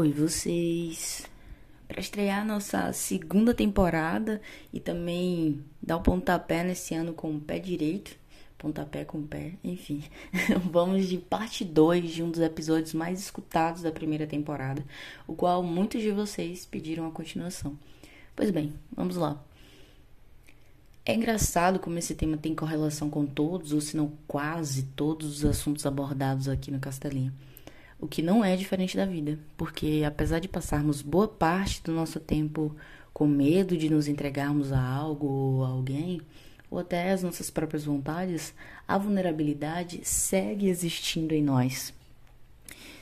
Oi, vocês. Para estrear nossa segunda temporada e também dar o pontapé nesse ano com o pé direito, pontapé com o pé, enfim. Vamos de parte 2 de um dos episódios mais escutados da primeira temporada, o qual muitos de vocês pediram a continuação. Pois bem, vamos lá. É engraçado como esse tema tem correlação com todos, ou se não quase todos os assuntos abordados aqui no Castelinho o que não é diferente da vida, porque apesar de passarmos boa parte do nosso tempo com medo de nos entregarmos a algo ou a alguém, ou até as nossas próprias vontades, a vulnerabilidade segue existindo em nós.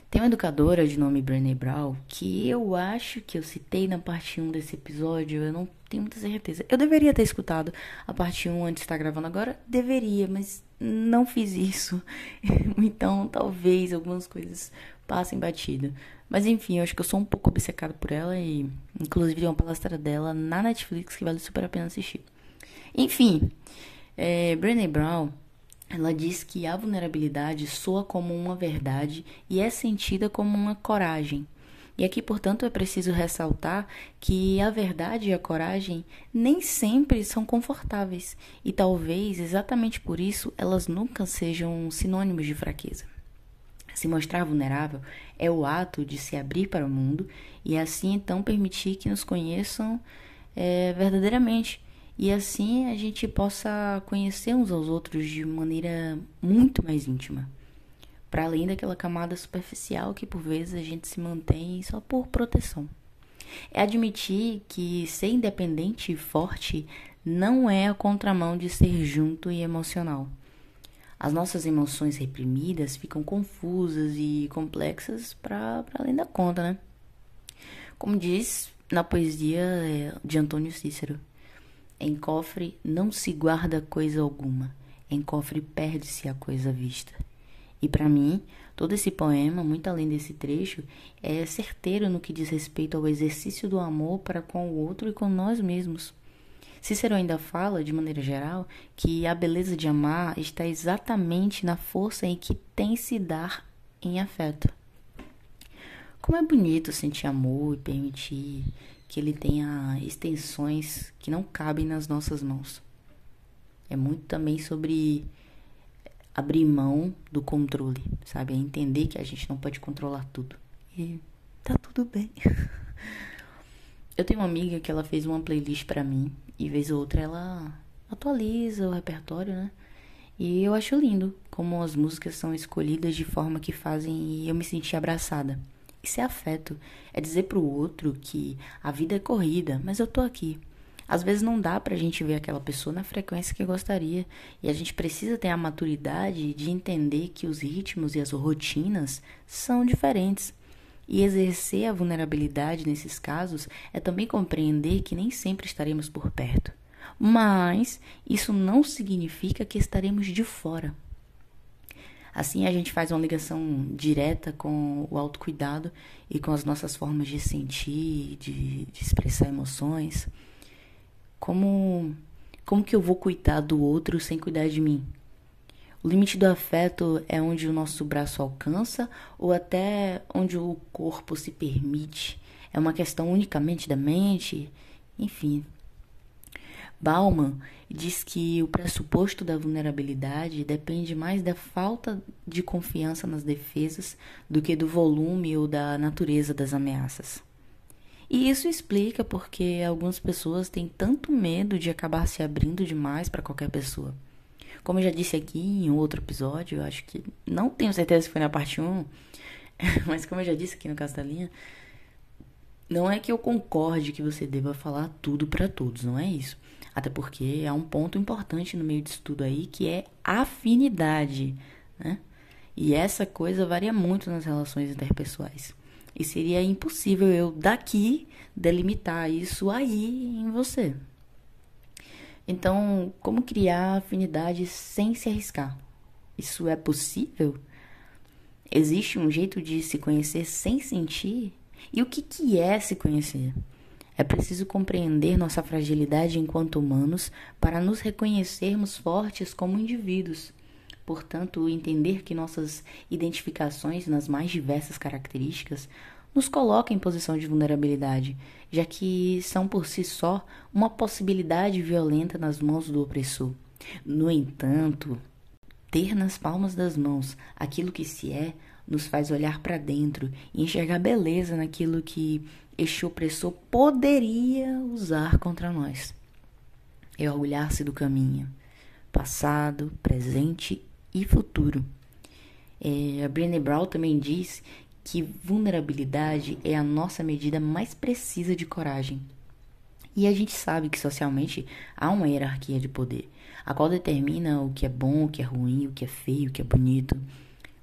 Tem uma educadora de nome Brené Brown que eu acho que eu citei na parte 1 desse episódio, eu não tenho muita certeza. Eu deveria ter escutado a parte 1 antes de estar gravando agora, deveria, mas não fiz isso. então, talvez algumas coisas passem batido. Mas enfim, eu acho que eu sou um pouco obcecado por ela e inclusive tem uma palestra dela na Netflix que vale super a pena assistir. Enfim, é, Brené Brown, ela diz que a vulnerabilidade soa como uma verdade e é sentida como uma coragem. E aqui, portanto, é preciso ressaltar que a verdade e a coragem nem sempre são confortáveis, e talvez exatamente por isso elas nunca sejam sinônimos de fraqueza. Se mostrar vulnerável é o ato de se abrir para o mundo e assim então permitir que nos conheçam é, verdadeiramente. E assim a gente possa conhecer uns aos outros de maneira muito mais íntima para além daquela camada superficial que por vezes a gente se mantém só por proteção. É admitir que ser independente e forte não é a contramão de ser junto e emocional. As nossas emoções reprimidas ficam confusas e complexas para além da conta, né? Como diz na poesia é, de Antônio Cícero: Em cofre não se guarda coisa alguma, em cofre perde-se a coisa vista. E para mim, todo esse poema, muito além desse trecho, é certeiro no que diz respeito ao exercício do amor para com o outro e com nós mesmos. Cícero ainda fala, de maneira geral, que a beleza de amar está exatamente na força em que tem se dar em afeto. Como é bonito sentir amor e permitir que ele tenha extensões que não cabem nas nossas mãos. É muito também sobre abrir mão do controle, sabe? É entender que a gente não pode controlar tudo. E tá tudo bem. Eu tenho uma amiga que ela fez uma playlist para mim e vez ou outra ela atualiza o repertório, né? E eu acho lindo como as músicas são escolhidas de forma que fazem eu me sentir abraçada. Isso é afeto, é dizer pro outro que a vida é corrida, mas eu tô aqui. Às vezes não dá pra gente ver aquela pessoa na frequência que gostaria, e a gente precisa ter a maturidade de entender que os ritmos e as rotinas são diferentes. E exercer a vulnerabilidade nesses casos é também compreender que nem sempre estaremos por perto. Mas isso não significa que estaremos de fora. Assim a gente faz uma ligação direta com o autocuidado e com as nossas formas de sentir, de, de expressar emoções. Como como que eu vou cuidar do outro sem cuidar de mim? O limite do afeto é onde o nosso braço alcança ou até onde o corpo se permite? É uma questão unicamente da mente? Enfim. Bauman diz que o pressuposto da vulnerabilidade depende mais da falta de confiança nas defesas do que do volume ou da natureza das ameaças. E isso explica porque algumas pessoas têm tanto medo de acabar se abrindo demais para qualquer pessoa. Como eu já disse aqui em outro episódio, eu acho que não tenho certeza se foi na parte 1, mas como eu já disse aqui no Castelinha, não é que eu concorde que você deva falar tudo para todos, não é isso. Até porque há um ponto importante no meio disso tudo aí que é afinidade, né? E essa coisa varia muito nas relações interpessoais. E seria impossível eu daqui delimitar isso aí em você. Então, como criar afinidade sem se arriscar? Isso é possível? Existe um jeito de se conhecer sem sentir? E o que, que é se conhecer? É preciso compreender nossa fragilidade enquanto humanos para nos reconhecermos fortes como indivíduos. Portanto, entender que nossas identificações nas mais diversas características nos coloca em posição de vulnerabilidade, já que são por si só uma possibilidade violenta nas mãos do opressor. No entanto, ter nas palmas das mãos aquilo que se é nos faz olhar para dentro e enxergar beleza naquilo que este opressor poderia usar contra nós. É orgulhar-se do caminho, passado, presente e futuro. É, a Brené Brown também diz que vulnerabilidade é a nossa medida mais precisa de coragem. E a gente sabe que socialmente há uma hierarquia de poder, a qual determina o que é bom, o que é ruim, o que é feio, o que é bonito.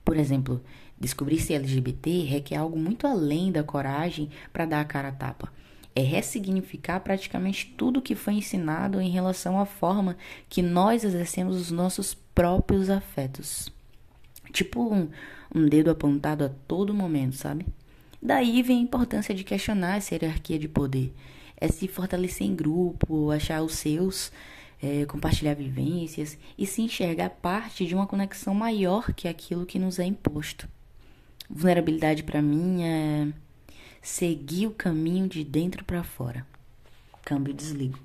Por exemplo, descobrir se LGBT requer algo muito além da coragem para dar a cara a tapa. É ressignificar praticamente tudo que foi ensinado em relação à forma que nós exercemos os nossos próprios afetos. Tipo um, um dedo apontado a todo momento, sabe? Daí vem a importância de questionar essa hierarquia de poder. É se fortalecer em grupo, achar os seus, é, compartilhar vivências e se enxergar parte de uma conexão maior que aquilo que nos é imposto. Vulnerabilidade para mim é seguir o caminho de dentro para fora. Câmbio desligo.